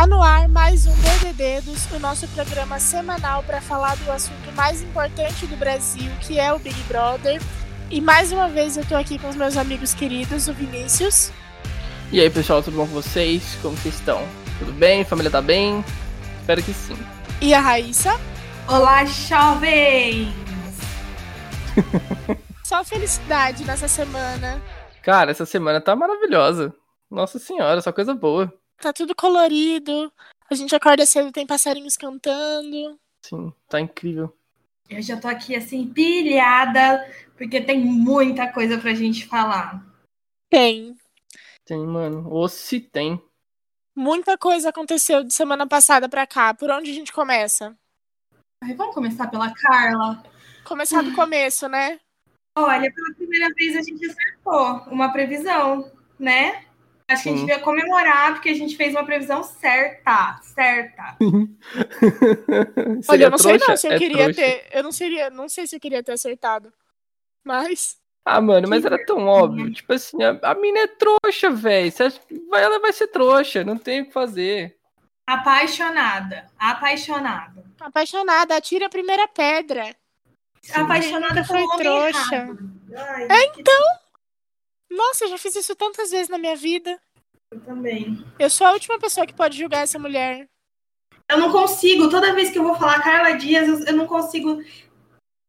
Tá no ar mais um DDDedos, o nosso programa semanal para falar do assunto mais importante do Brasil, que é o Big Brother. E mais uma vez eu tô aqui com os meus amigos queridos, o Vinícius. E aí, pessoal, tudo bom com vocês? Como vocês estão? Tudo bem? Família tá bem? Espero que sim. E a Raíssa. Olá, jovens! Só felicidade nessa semana. Cara, essa semana tá maravilhosa. Nossa senhora, só coisa boa. Tá tudo colorido. A gente acorda cedo, tem passarinhos cantando. Sim, tá incrível. Eu já tô aqui assim, pilhada, porque tem muita coisa pra gente falar. Tem. Tem, mano. Ou se tem. Muita coisa aconteceu de semana passada pra cá. Por onde a gente começa? Ai, vamos começar pela Carla. Começar do começo, né? Olha, pela primeira vez a gente acertou uma previsão, né? Acho que a gente Sim. devia comemorar porque a gente fez uma previsão certa, certa. Olha, eu não sei não trouxa? se eu É queria trouxa. ter. Eu não seria, não sei se eu queria ter acertado. Mas. Ah, mano, mas era tão óbvio. Tipo assim, a, a mina é trouxa, velho. Ela vai ser trouxa, não tem o que fazer. Apaixonada, apaixonada. Apaixonada, atira a primeira pedra. Apaixonada Nunca foi trouxa. Ai, É, então. Nossa, eu já fiz isso tantas vezes na minha vida. eu também. Eu sou a última pessoa que pode julgar essa mulher. Eu não consigo, toda vez que eu vou falar Carla Dias, eu, eu não consigo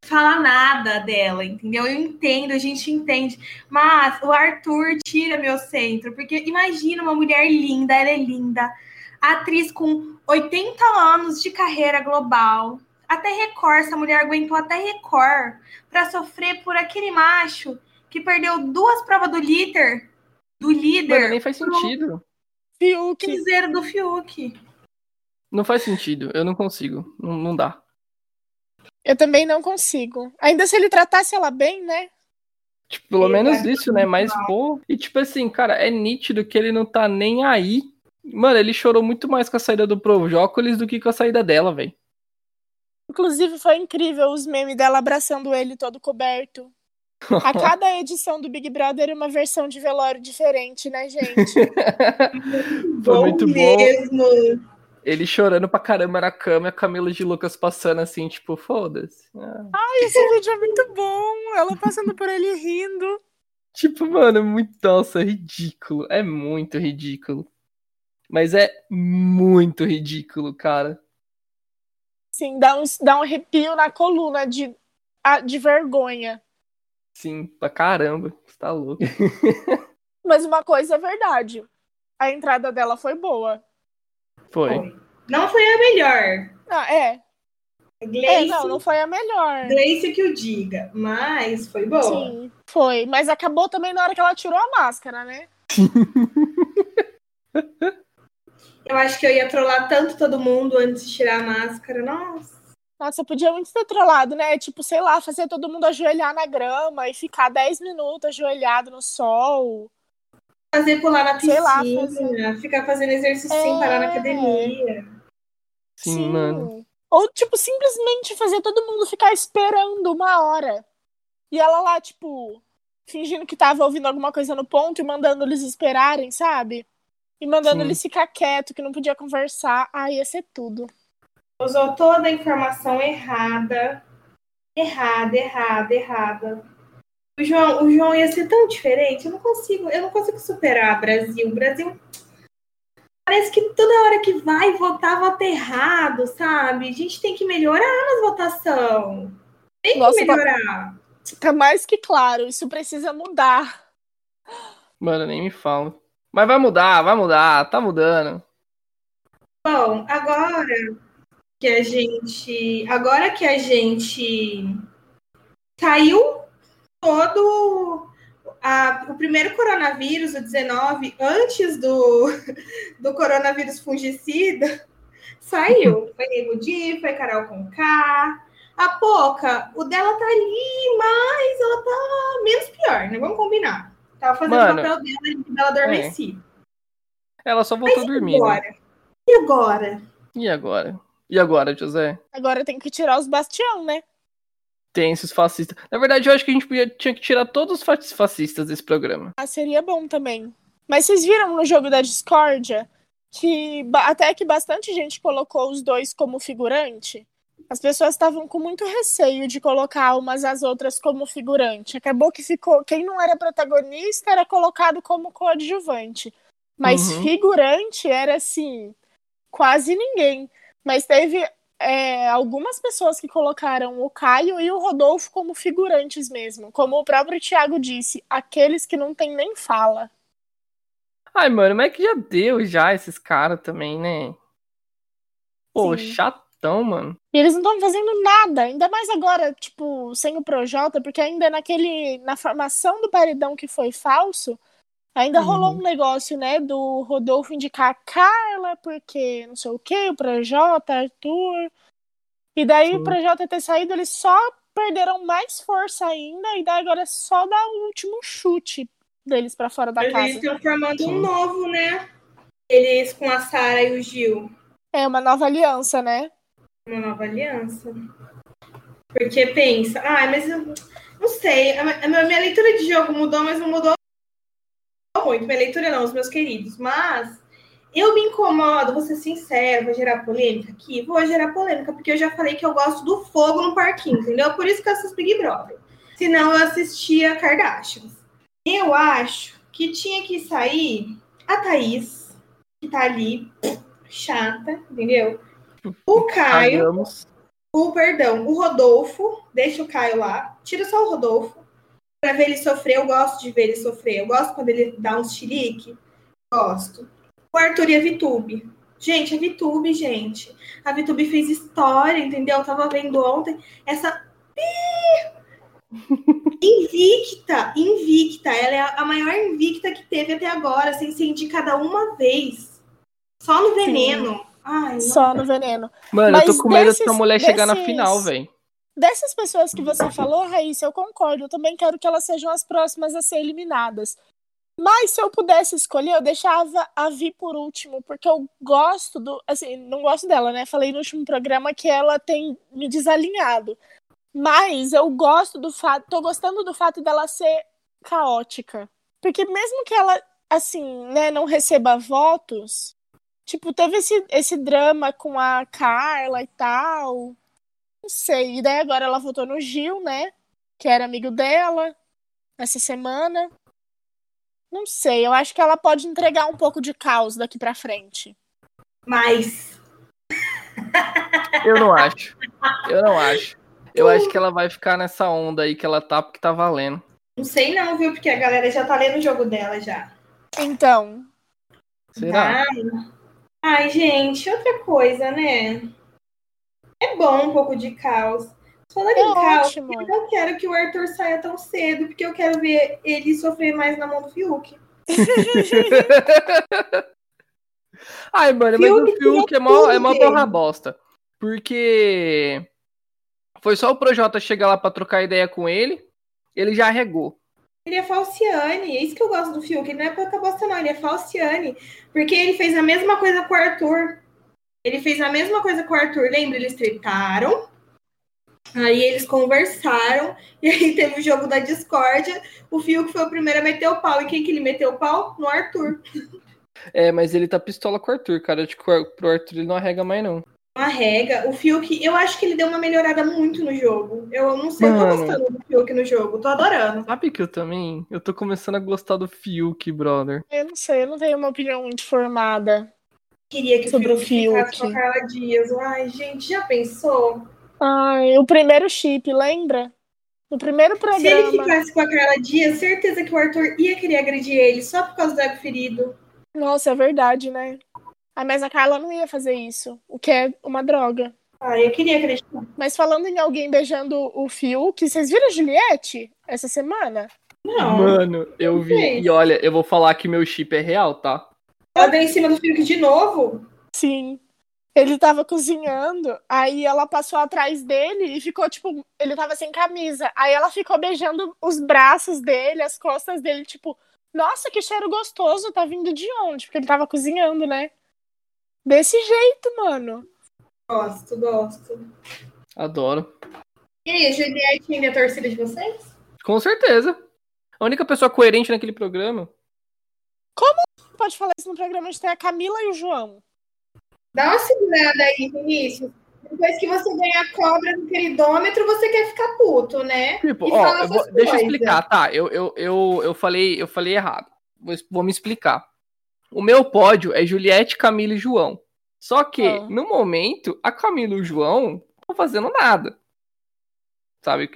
falar nada dela, entendeu? Eu entendo, a gente entende. Mas o Arthur tira meu centro, porque imagina uma mulher linda, ela é linda, atriz com 80 anos de carreira global. Até Record, essa mulher aguentou até Record pra sofrer por aquele macho que perdeu duas provas do líder, do líder, Mano, nem faz sentido. Fiuk. cinzeiro do Fiuk. Não faz sentido. Eu não consigo. Não, não dá. Eu também não consigo. Ainda se ele tratasse ela bem, né? Tipo, pelo menos vai isso, né? Mas, pô. E tipo assim, cara, é nítido que ele não tá nem aí. Mano, ele chorou muito mais com a saída do Projócolis do que com a saída dela, velho. Inclusive, foi incrível os memes dela abraçando ele todo coberto. A cada edição do Big Brother é uma versão de velório diferente, né, gente? Foi muito bom. mesmo. Ele chorando pra caramba na cama e a Camila de Lucas passando assim, tipo, foda-se. Ah. Esse vídeo é muito bom. Ela passando por ele rindo. Tipo, mano, muito. Nossa, ridículo. É muito ridículo. Mas é muito ridículo, cara. Sim, dá um, dá um arrepio na coluna de, a- de vergonha. Sim, pra caramba. Você tá louco. Mas uma coisa é verdade. A entrada dela foi boa. Foi. Não foi a melhor. Ah, é. É, Gleice, não, não foi a melhor. Gleice que o diga, mas foi boa. Sim, foi. Mas acabou também na hora que ela tirou a máscara, né? Eu acho que eu ia trollar tanto todo mundo antes de tirar a máscara. Nossa. Nossa, podia muito ter trollado, né? Tipo, sei lá, fazer todo mundo ajoelhar na grama e ficar 10 minutos ajoelhado no sol. Fazer pular na Sei lá, piscina, ficar fazendo exercício sem É. parar na academia. Sim, mano. Ou, tipo, simplesmente fazer todo mundo ficar esperando uma hora. E ela lá, tipo, fingindo que tava ouvindo alguma coisa no ponto e mandando eles esperarem, sabe? E mandando Sim. eles ficar quieto, que não podia conversar. Ah, ia ser tudo. Usou toda a informação errada. Errada, errada, errada. O João, o João ia ser tão diferente. Eu não consigo, eu não consigo superar o Brasil. O Brasil parece que toda hora que vai votar, vota errado, sabe? A gente tem que melhorar nas votação. Tem Nossa, que melhorar. Tá mais que claro, isso precisa mudar. Mano, nem me fala. Mas vai mudar, vai mudar, tá mudando. Bom, agora que a gente. Agora que a gente saiu todo a, o primeiro coronavírus, o 19, antes do, do coronavírus fungicida, saiu. Foi Nego Di, foi Carol com K. A Poca, o dela tá ali, mas ela tá menos pior, né? Vamos combinar. Tava fazendo Mano, o papel dela dela adormecida. Ela só voltou Mas e dormindo. agora? E agora? E agora? E agora, José? Agora tem que tirar os bastião, né? Tem esses fascistas. Na verdade, eu acho que a gente podia, tinha que tirar todos os fa- fascistas desse programa. Ah, seria bom também. Mas vocês viram no jogo da discórdia que até que bastante gente colocou os dois como figurante? As pessoas estavam com muito receio de colocar umas às outras como figurante. Acabou que ficou. Quem não era protagonista era colocado como coadjuvante. Mas Uhum. figurante era assim, quase ninguém. Mas teve é, algumas pessoas que colocaram o Caio e o Rodolfo como figurantes mesmo. Como o próprio Thiago disse, aqueles que não tem nem fala. Ai, mano, mas é que já deu já esses caras também, né? Pô, Sim. chatão, mano. E eles não estão fazendo nada, ainda mais agora, tipo, sem o Projota, porque ainda naquele. Na formação do paredão que foi falso, ainda Uhum. rolou um negócio, né, do Rodolfo indicar a Carla, porque não sei o que, o Projota, Arthur. E daí Sim. o Projota ter saído, eles só perderam mais força ainda, e daí agora é só dar o último chute deles pra fora da eles casa. estão formando um novo, né? Eles com a Sara e o Gil. É uma nova aliança, né? Uma nova aliança. Porque pensa, ah, mas eu não sei, a minha leitura de jogo mudou, mas não mudou muito. Minha leitura não, os meus queridos. Mas eu me incomodo, vou ser sincero, vou gerar polêmica aqui? Vou gerar polêmica, porque eu já falei que eu gosto do fogo no parquinho, entendeu? Por isso que eu assisto Big Brother. Senão eu assistia Kardashians. Eu acho que tinha que sair a Thaís, que tá ali, chata, entendeu? O Caio, o perdão, o Rodolfo, deixa o Caio lá, tira só o Rodolfo, pra ver ele sofrer, eu gosto de ver ele sofrer, eu gosto quando ele dá uns chilique, gosto. O Arthur e a Vitube. Gente, a Vitube, gente, a Vitube fez história, entendeu? Eu tava vendo ontem, essa invicta, invicta, ela é a maior invicta que teve até agora, sem ser indicada uma vez, só no veneno. Ai, Só no veneno. Mano, eu Mas tô com medo desses- dessa mulher chegar na desses- final, velho. Dessas pessoas que você falou, Raíssa, eu concordo. Eu também quero que elas sejam as próximas a ser eliminadas. Mas se eu pudesse escolher, eu deixava a Vi por último, porque eu gosto do. Assim, não gosto dela, né? Falei no último programa que ela tem me desalinhado. Mas eu gosto do fato. Tô gostando do fato dela ser caótica. Porque mesmo que ela, assim, né, não receba votos. Tipo, teve esse, esse drama com a Carla e tal. Não sei. E daí agora ela votou no Gil, né? Que era amigo dela essa semana. Não sei, eu acho que ela pode entregar um pouco de caos daqui pra frente. mas Eu não acho. Eu não acho. Eu acho que ela vai ficar nessa onda aí que ela tá, porque tá valendo. Não sei não, viu? Porque a galera já tá lendo o jogo dela já. Então, Será? Ai, ai, gente, outra coisa, né? É bom um pouco de caos. Falando É em caos, ótimo. eu não quero que o Arthur saia tão cedo, porque eu quero ver ele sofrer mais na mão do Fiuk. Ai, mano, mas Fiuk o Fiuk é mó, é mó borra bosta. Porque foi só o Projota chegar lá pra trocar ideia com ele, ele já regou. Ele é falciane, é isso que eu gosto do Fiuk. Ele não é pouca bosta, não, ele é falciane. Porque ele fez a mesma coisa com o Arthur. Ele fez a mesma coisa com o Arthur, lembra? Eles tretaram. Aí eles conversaram, e aí teve o jogo da discórdia. O Fiuk foi o primeiro a meter o pau. E quem que ele meteu o pau? No Arthur. É, mas ele tá pistola com o Arthur, cara. Acho que pro Arthur ele não arrega mais, não. Uma rega. O Fiuk, eu acho que ele deu uma melhorada muito no jogo. Eu não sei, eu tô Mano. gostando do Fiuk no jogo, tô adorando. Sabe que eu também? Eu tô começando a gostar do Fiuk, brother. eu não sei, eu não tenho uma opinião muito formada. Queria que o Sobre o Fiuk com a Carla Dias. Ai, gente, já pensou? Ai, o primeiro chip, lembra? No primeiro Se ele programa. ficasse com a Carla Dias, certeza que o Arthur ia querer agredir ele só por causa do ego ferido. Nossa, é verdade, né? Ah, mas a Carla não ia fazer isso, o que é uma droga. Ah, eu queria acreditar. Mas falando em alguém beijando o Fiuk, vocês viram a Juliette essa semana? Não. Mano, eu vi. E olha, eu vou falar que meu chip é real, tá? Ela deu em cima do Fiuk de novo? Sim. Ele tava cozinhando, aí ela passou atrás dele e ficou, tipo, ele tava sem camisa. Aí ela ficou beijando os braços dele, as costas dele, tipo, nossa, que cheiro gostoso, tá vindo de onde? Porque ele tava cozinhando, né? Desse jeito, mano. Gosto, gosto. Adoro. E aí, Juliette ainda é torcida de vocês? Com certeza. A única pessoa coerente naquele programa. Pode falar isso no programa, a gente tem a Camila e o João. Dá uma segurada aí, Vinícius. Depois que você ganha a cobra no queridômetro, você quer ficar puto, né? Tipo, E ó, fala eu vou- deixa eu explicar, tá? Eu, eu, eu, eu, falei, eu falei errado. Vou, vou me explicar. O meu pódio é Juliette, Camila e João. Só que, Ah. no momento, a Camila e o João não estão fazendo nada. Sabe?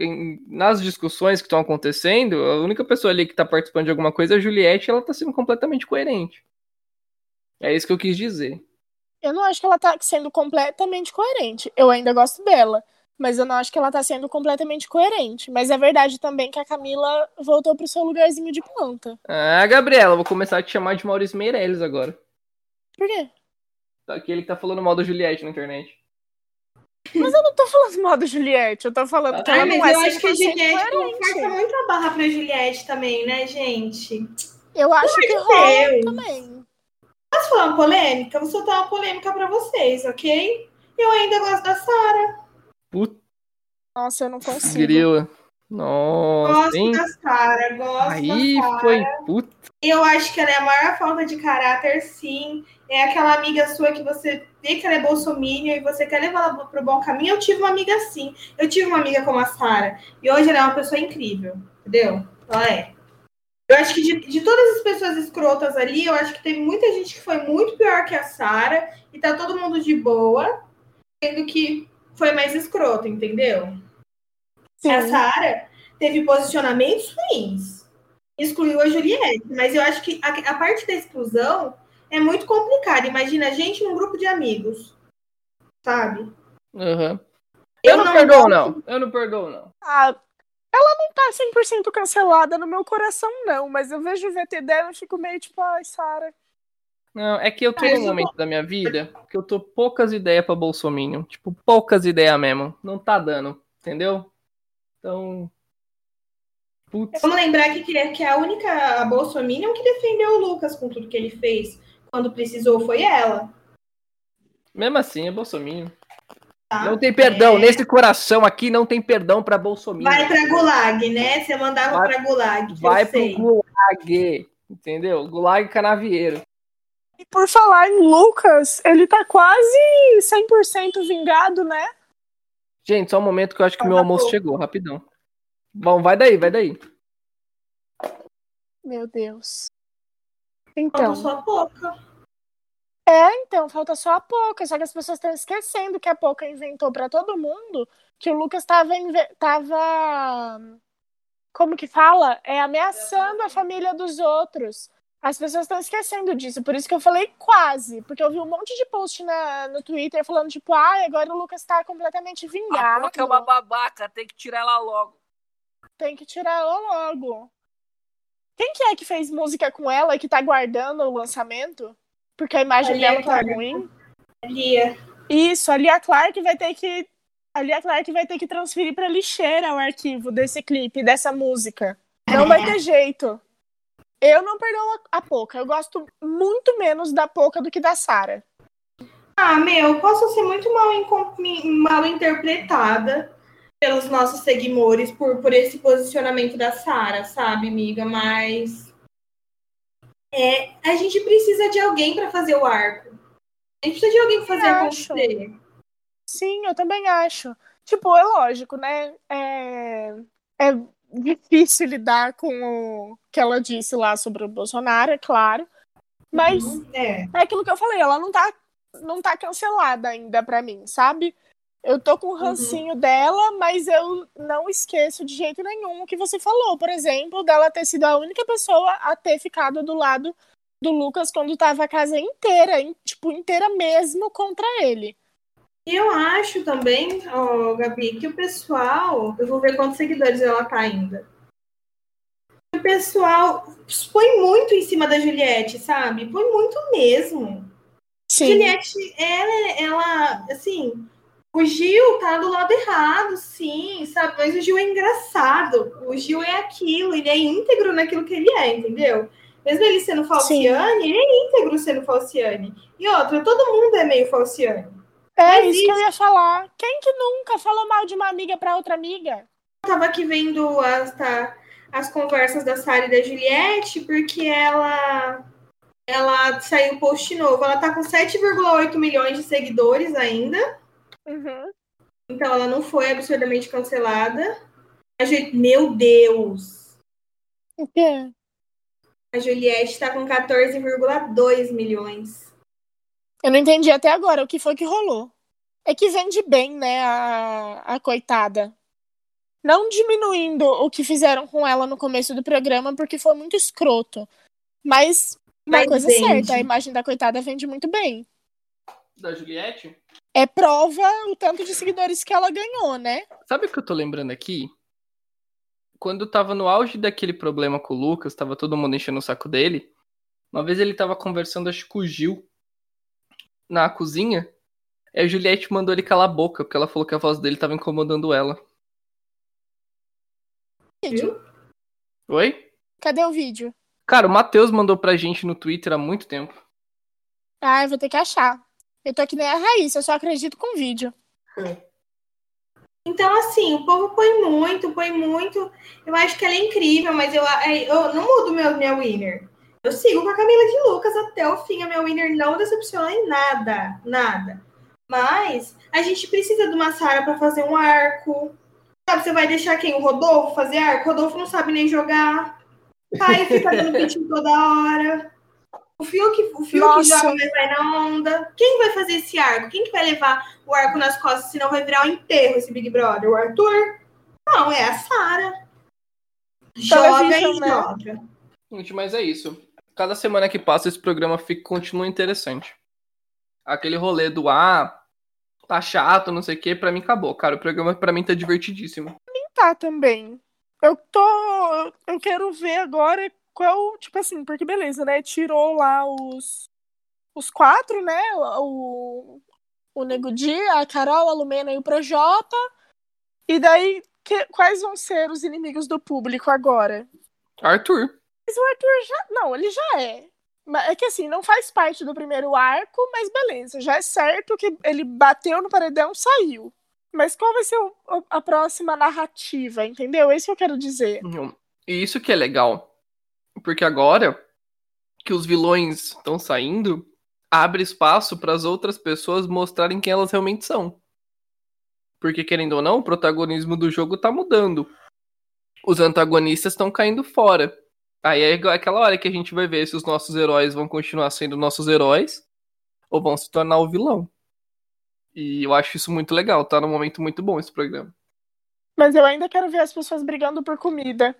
Nas discussões que estão acontecendo, a única pessoa ali que tá participando de alguma coisa é a Juliette e ela tá sendo completamente coerente. É isso que eu quis dizer. Eu não acho que ela tá sendo completamente coerente. Eu ainda gosto dela. Mas eu não acho que ela tá sendo completamente coerente. Mas é verdade também que a Camila voltou pro seu lugarzinho de planta. Ah, Gabriela, vou começar a te chamar de Maurício Meirelles agora. Por quê? Aquele que tá falando mal da Juliette na internet. Mas eu não tô falando mal da Juliette. Eu tô falando que Ah, ela mas não é eu acho que a 100% Juliette força muito a barra pra Juliette também, né, gente? Eu acho que Meu rola Deus. também. Posso falar uma polêmica? Vou soltar uma polêmica pra vocês, ok? Eu ainda gosto da Sara. Puta Nossa, eu não consigo. grila. Nossa, Gosto hein? da Sara, gosto Aí da Sara. foi puta. Eu acho que ela é a maior falta de caráter, sim. É aquela amiga sua que você vê que ela é bolsominion e você quer levar ela pro bom caminho. Eu tive uma amiga assim. Eu tive uma amiga como a Sara. E hoje ela é uma pessoa incrível. Entendeu? Ela é. Eu acho que de, de todas as pessoas escrotas ali, eu acho que teve muita gente que foi muito pior que a Sara. E tá todo mundo de boa. Sendo que foi mais escroto, entendeu? Sim. A Sara teve posicionamentos ruins. Excluiu a Juliette. Mas eu acho que a, a parte da exclusão é muito complicada. Imagina a gente num grupo de amigos. Sabe? Aham. Eu, não, perdoo, não. Eu não perdoo, não. Ah, ela não tá 100% cancelada no meu coração, não. Mas eu vejo o VT dela e fico meio tipo, ai, Sara. Não, é que eu tô Ah, eu num momento da minha vida que eu tô poucas ideias pra Bolsominion. Tipo, poucas ideias mesmo. Não tá dando, entendeu? Então. Putz. Vamos lembrar que, que, é- que a única a Bolsominion que defendeu o Lucas com tudo que ele fez quando precisou foi ela. Mesmo assim, é Bolsominion. Tá? Não tem perdão. É. Nesse coração aqui não tem perdão pra Bolsominion. Vai pra Gulag, né? Você mandava pra Gulag. Vai sei. Gulag. Entendeu? Gulag Canavieiro. E por falar em Lucas, ele tá quase 100% vingado, né? Gente, só um momento que eu acho que meu Falta almoço chegou, rapidão. Bom, vai daí, vai daí. Meu Deus. Falta Então, só pouca. é, então, falta só a Poca. Só que as pessoas estão esquecendo que a Poca inventou pra todo mundo que o Lucas tava, inve- tava como que fala? É ameaçando a família dos outros. As pessoas estão esquecendo disso, por isso que eu falei quase, porque eu vi um monte de post na, no Twitter falando, tipo, ah, agora o Lucas tá completamente A vingado. Poca é uma babaca, tem que tirar ela logo. Tem que tirar ela logo. Quem que é que fez música com ela e que tá guardando o lançamento? Porque a imagem A dela tá Clark. ruim. Lia. Isso, a Lia Clark vai ter que. A Lia Clark vai ter que transferir pra lixeira o arquivo desse clipe, dessa música. Não vai ter jeito. Eu não perdoo a Poca. Eu gosto muito menos da Poca do que da Sara. Ah, meu, posso ser muito mal, mal interpretada pelos nossos seguidores por, por esse posicionamento da Sara, sabe, amiga? Mas é, a gente precisa de alguém para fazer o arco. A gente precisa de alguém para fazer acho. acontecer. Sim, eu também acho. Tipo, é lógico, né? É, é difícil lidar com o que ela disse lá sobre o Bolsonaro, é claro. Mas É. é aquilo que eu falei, ela não tá, não tá cancelada ainda pra mim, sabe? Eu tô com o rancinho dela, mas eu não esqueço de jeito nenhum o que você falou, por exemplo, dela ter sido a única pessoa a ter ficado do lado do Lucas quando tava a casa inteira, in- tipo, inteira mesmo contra ele. E eu acho também, ó, Gabi, que o pessoal, eu vou ver quantos seguidores ela tá ainda. O pessoal põe muito em cima da Juliette, sabe? Põe muito mesmo. Sim. Juliette, ela, ela, assim, o Gil tá do lado errado, sim, sabe? Mas o Gil é engraçado. O Gil é aquilo, ele é íntegro naquilo que ele é, entendeu? Mesmo ele sendo falciane, ele é íntegro sendo falciane. E outra, todo mundo é meio falciane. É Mas isso que eu ia falar. Quem que nunca falou mal de uma amiga pra outra amiga? Eu tava aqui vendo as, tá, as conversas da Sara e da Juliette, porque ela ela saiu post novo. Ela tá com 7,8 milhões de seguidores ainda. Uhum. Então ela não foi absurdamente cancelada. A Ju- Meu Deus! O quê? A Juliette tá com 14,2 milhões. Eu não entendi até agora o que foi que rolou. É que vende bem, né, a, a coitada. Não diminuindo o que fizeram com ela no começo do programa, porque foi muito escroto. Mas uma Mas coisa vende. certa, a imagem da coitada vende muito bem. Da Juliette? É prova o tanto de seguidores que ela ganhou, né? Sabe o que eu tô lembrando aqui? Quando tava no auge daquele problema com o Lucas, tava todo mundo enchendo o saco dele. Uma vez ele tava conversando, acho que com o Gil, na cozinha. E a Juliette mandou ele calar a boca, porque ela falou que a voz dele tava incomodando ela. Vídeo. Oi? Cadê o vídeo? Cara, o Matheus mandou pra gente no Twitter há muito tempo. Ah, eu vou ter que achar. Eu tô que nem a Raíssa, eu só acredito com vídeo. Então, assim, o povo põe muito, põe muito. Eu acho que ela é incrível, mas eu, eu não mudo meu, minha winner. Eu sigo com a Camila de Lucas até o fim. A minha winner não decepciona em nada, nada. Mas a gente precisa de uma Sara pra fazer um arco. Sabe, você vai deixar quem? O Rodolfo fazer arco? O Rodolfo não sabe nem jogar. Caio fica dando pitinho toda hora. O Fiuk, o Fiuk joga, mas vai na onda. Quem vai fazer esse arco? Quem que vai levar o arco nas costas, senão vai virar um enterro esse Big Brother? O Arthur? Não, é a Sara. Joga Television, e né? joga. Gente, mas é isso. Cada semana que passa, esse programa fica, continua interessante. Aquele rolê do ah, tá chato, não sei o que, pra mim acabou. Cara, o programa pra mim tá divertidíssimo. Tá também. Eu tô. Eu quero ver agora qual. Tipo assim, porque beleza, né? Tirou lá os. Os quatro, né? O, o Nego Di, a Carol, a Lumena e o Projota. E daí, que- quais vão ser os inimigos do público agora? Arthur. Mas o Arthur já. Não, ele já é. É que assim, não faz parte do primeiro arco, mas beleza. Já é certo que ele bateu no paredão saiu. Mas qual vai ser o- a próxima narrativa, entendeu? É isso que eu quero dizer. E isso que é legal. Porque agora que os vilões estão saindo, abre espaço para as outras pessoas mostrarem quem elas realmente são. Porque, querendo ou não, o protagonismo do jogo tá mudando. Os antagonistas estão caindo fora. Aí é igual- aquela hora que a gente vai ver se os nossos heróis vão continuar sendo nossos heróis ou vão se tornar o vilão. E eu acho isso muito legal, tá num momento muito bom esse programa. Mas eu ainda quero ver as pessoas brigando por comida.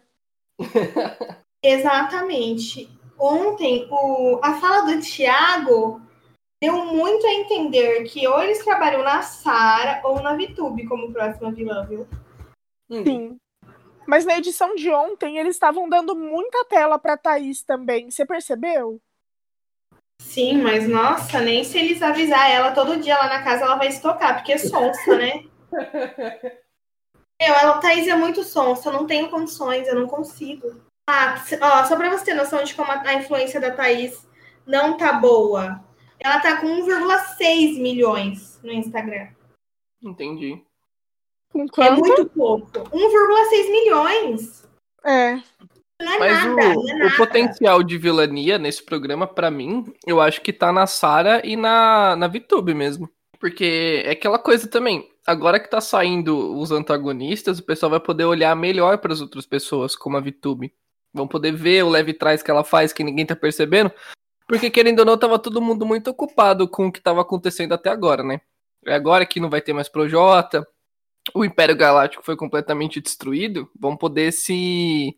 Exatamente. Ontem, o, a fala do Thiago deu muito a entender que ou eles trabalham na Sara ou na Vitube como próxima vilã, viu? Sim. Mas na edição de ontem, eles estavam dando muita tela pra Thaís também. Você percebeu? Sim, mas nossa, nem se eles avisar ela todo dia lá na casa, ela vai estocar, porque é sonsa, né? Eu, ela, Thaís é muito sonsa, eu não tenho condições, eu não consigo. Ah, ó, só pra você ter noção de como a, a influência da Thaís não tá boa. Ela tá com 1,6 milhões no Instagram. Entendi. Com É quanto? muito pouco. 1,6 milhões. É. Não é Mas nada, o, não é o nada. potencial de vilania nesse programa, pra mim, eu acho que tá na Sara e na, na VTube mesmo. Porque é aquela coisa também. Agora que tá saindo os antagonistas, o pessoal vai poder olhar melhor para as outras pessoas, como a VTube. Vão poder ver o leve trás que ela faz que ninguém tá percebendo. Porque, querendo ou não, tava todo mundo muito ocupado com o que tava acontecendo até agora, né? É agora que não vai ter mais Projota, o Império Galáctico foi completamente destruído, vão poder se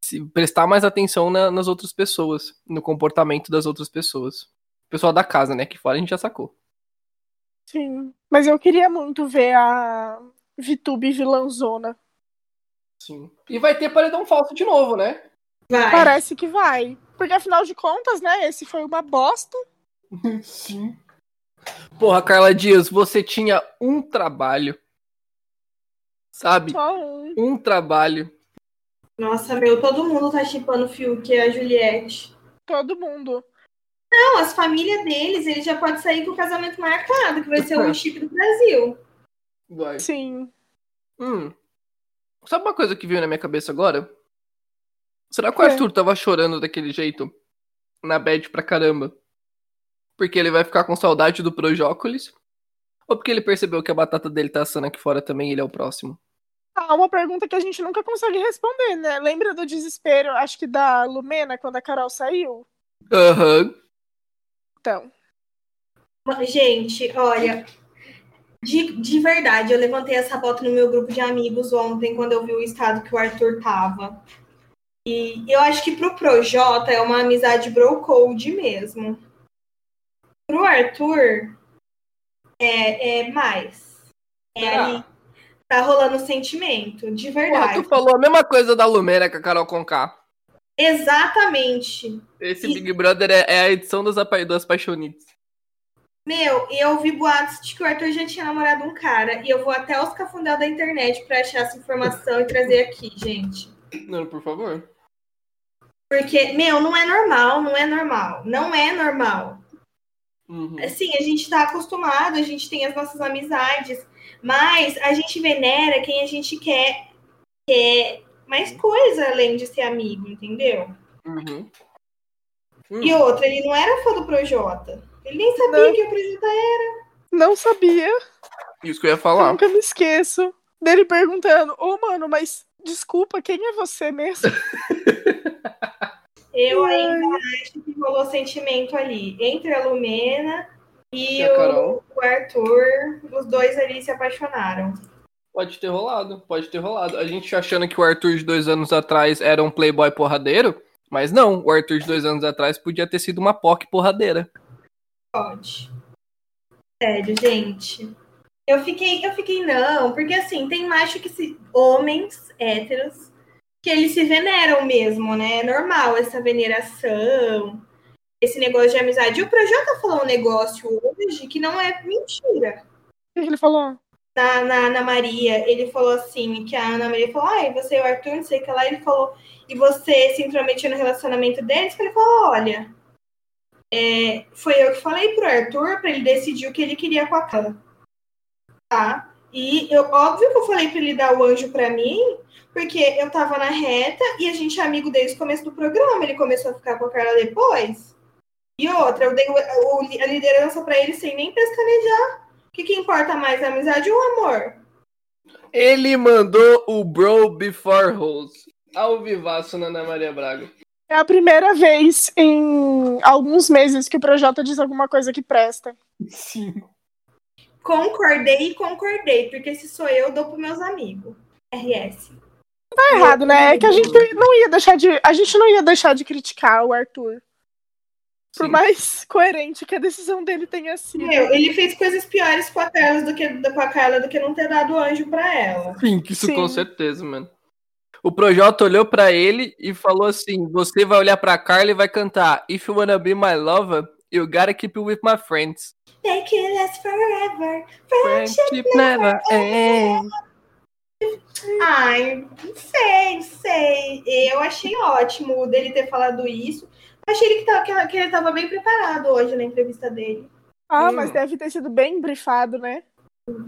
se prestar mais atenção na- nas outras pessoas, no comportamento das outras pessoas. O pessoal da casa, né? Que fora a gente já sacou. Sim. Mas eu queria muito ver a Vitube vilãzona. Sim. E vai ter paredão falso de novo, né? Vai. Parece que vai. Porque afinal de contas, né? Esse foi uma bosta. Sim. Porra, Carla Dias, você tinha um trabalho. Sabe? Um. Um trabalho. Nossa, meu, todo mundo tá chipando o Fiuk e a Juliette. Todo mundo. Não, as famílias deles, ele já pode sair com o casamento marcado, que vai ser o chip do Brasil. Vai. Sim. Hum. Sabe uma coisa que veio na minha cabeça agora? Será que o É. Arthur tava chorando daquele jeito? Na bad pra caramba. Porque ele vai ficar com saudade do Projócolis? Ou porque ele percebeu que a batata dele tá assando aqui fora também e ele é o próximo? Ah, uma pergunta que a gente nunca consegue responder, né? Lembra do desespero, acho que da Lumena, quando a Carol saiu? Aham. Então. Gente, olha, de, de verdade, eu levantei essa foto no meu grupo de amigos ontem, quando eu vi o estado que o Arthur tava. E eu acho que pro Projota é uma amizade bro code mesmo. Pro Arthur, é, é mais. É Será? ali. Tá rolando sentimento, de Porra, verdade. tu falou a mesma coisa da Lumena com a Carol Conká. Exatamente. Esse E- Big Brother é, é a edição das, apa- das Paixonites. Meu, eu ouvi boatos de que o Arthur já tinha namorado um cara. E eu vou até os cafundel da internet pra achar essa informação e trazer aqui, gente. Não, por favor. Porque, meu, não é normal, não é normal. Não é normal. Uhum. Assim, a gente tá acostumado, a gente tem as nossas amizades, mas a gente venera quem a gente quer, quer mais coisa além de ser amigo, entendeu? Uhum. E outra, ele não era fã do Projota. Ele nem sabia Não. que o Projota era. Não sabia. Isso que eu ia falar. Nunca me esqueço. Dele perguntando, ô mano, mas desculpa, quem é você mesmo? Eu Ai. ainda acho que rolou sentimento ali entre a Lumena e E o, o Arthur. Os dois ali se apaixonaram. Pode ter rolado, pode ter rolado. A gente achando que o Arthur de dois anos atrás era um playboy porradeiro, mas não, o Arthur de dois anos atrás podia ter sido uma POC porradeira. Pode. Sério, gente. Eu fiquei, eu fiquei, não, porque assim, tem macho que se. Homens héteros que eles se veneram mesmo, né? É normal essa veneração, esse negócio de amizade. E o Projota falou um negócio hoje que não é mentira. O que ele falou? na, na Ana Maria, ele falou assim, que a Ana Maria falou, ai, você e o Arthur, não sei o que lá, ele falou, e você se intrometia no relacionamento deles? Ele falou, olha, é, foi eu que falei pro Arthur pra ele decidir o que ele queria com a Carla. Tá? E eu, óbvio que eu falei pra ele dar o anjo pra mim, porque eu tava na reta e a gente é amigo desde o começo do programa, ele começou a ficar com a Carla depois. E outra, eu dei o- o- a liderança pra ele sem nem pescanejar. O que, que importa mais, a amizade ou o amor? Ele mandou o Bro Before Hoes. Ao vivaço na Ana Maria Braga. É a primeira vez em alguns meses que o Projota diz alguma coisa que presta. Sim. Concordei e concordei, porque se sou eu, dou pros meus amigos. RS. Tá errado, né? É que a gente não ia deixar de. A gente não ia deixar de criticar o Arthur. Por Sim. mais coerente que a decisão dele tenha sido. Meu, ele fez coisas piores com a Carla do que, com a Carla do que não ter dado anjo pra ela. Sim, isso Sim. com certeza, mano. O Projota olhou pra ele e falou assim: Você vai olhar pra Carla e vai cantar If you wanna be my lover, you gotta keep it with my friends. Make it last forever. Friendship never ends. Ai, não sei, não sei. Eu achei ótimo dele ter falado isso. Achei ele que, tá, que, que ele tava bem preparado hoje na entrevista dele. Ah, Hum. mas deve ter sido bem brifado, né?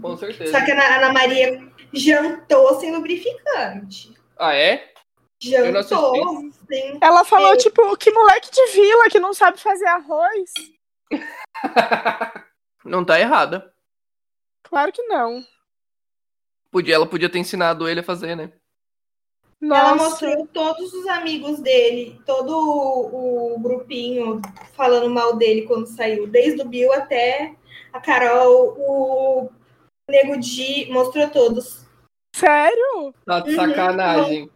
Com certeza. Só que a Ana, Maria jantou sem lubrificante. Ah, é? Jantou sem. Ela falou, tipo, que moleque de vila que não sabe fazer arroz. Não tá errada. Claro que não. Podia, ela podia ter ensinado ele a fazer, né? Ela Nossa. mostrou todos os amigos dele, todo o, o grupinho falando mal dele quando saiu, desde o Bill até a Carol, o Nego Di, mostrou todos. Sério? Tá de Uhum. sacanagem.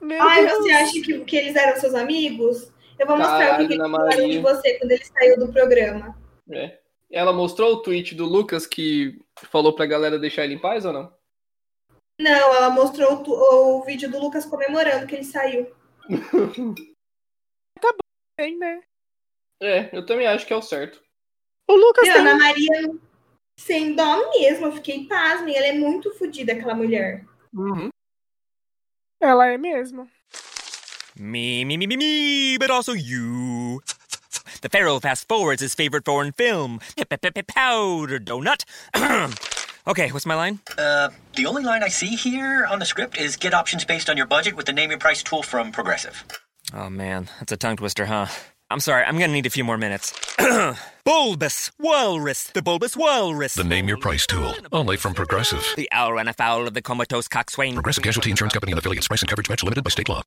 Meu Ai, Deus. você acha que, que eles eram seus amigos? Eu vou mostrar o Caralho, que, que eles falaram de você quando ele saiu do programa. É. Ela mostrou o tweet do Lucas que falou pra galera deixar ele em paz ou não? Não, ela mostrou o, o vídeo do Lucas comemorando que ele saiu. Bem, né? É, eu também acho que é o certo. O Lucas E a tem Ana Maria, sem dó mesmo, eu fiquei pasmem. Ela é muito fodida, aquela mulher. Uhum. Ela é mesmo. Me, me, me, me, me, but also you. The Pharaoh fast forwards his favorite foreign film, Powder Donut. okay, what's my line? Uh, the only line I see here on the script is get options based on your budget with the name your price tool from Progressive. Oh man, that's a tongue twister, huh? I'm sorry, I'm gonna need a few more minutes. bulbous Walrus, the Bulbous Walrus. The Name Your Price tool. Only from Progressive. The owl ran afoul of the comatose coxswain. Progressive Casualty Insurance Company and affiliates. Price and coverage match limited by state law.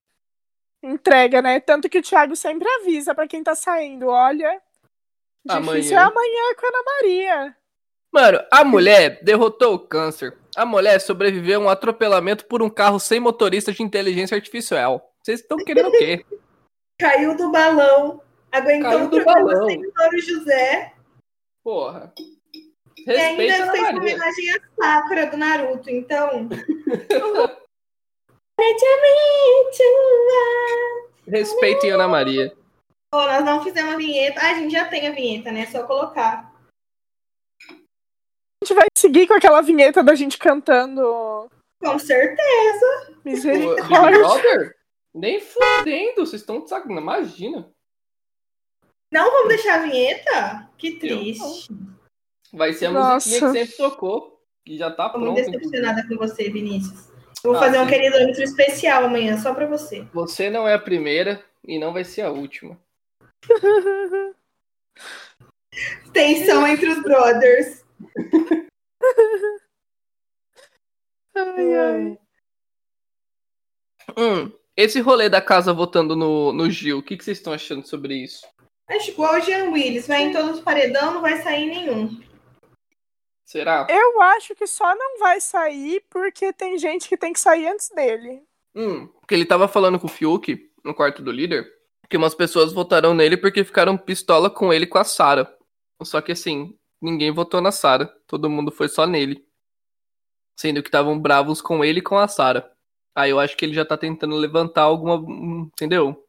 Entrega, né? Tanto que o Thiago sempre avisa pra quem tá saindo. Olha, difícil Amanhã. é amanhã com a Ana Maria. Mano, a mulher derrotou o câncer. A mulher sobreviveu a um atropelamento por um carro sem motorista de inteligência artificial. Vocês estão querendo o quê? Caiu do balão, aguentou Caiu o do programa balão. sem Mauro José. Porra. E ainda Respeita fez homenagem à Sakura do Naruto, então. Respeitem a Ana Maria. Ó, nós não fizemos a vinheta. Ah, a gente já tem a vinheta, né? É só colocar. Gente vai seguir com aquela vinheta da gente cantando Com certeza. Misericórdia. Brother? Nem fudendo, vocês estão de saco. Imagina. Não vamos deixar a vinheta? Que triste. Vai ser a Nossa. musiquinha que sempre tocou. E já tá Tô muito decepcionada com você, Vinícius. Vou Ah, fazer um sim. queridômetro especial amanhã, só pra você. Você não é a primeira e não vai ser a última. Tensão entre os brothers. Ai, ai. Hum, esse rolê da casa votando no, no Gil, o que, que vocês estão achando sobre isso? Acho igual o Jean Willis. Vai em todos os paredão, não vai sair nenhum. Será? Eu acho que só não vai sair porque tem gente que tem que sair antes dele. Hum, porque ele tava falando com o Fiuk, no quarto do líder, que umas pessoas votaram nele porque ficaram pistola com ele e com a Sara. Só que assim, ninguém votou na Sara, todo mundo foi só nele. Sendo que estavam bravos com ele e com a Sara. Aí eu acho que ele já tá tentando levantar alguma. Entendeu?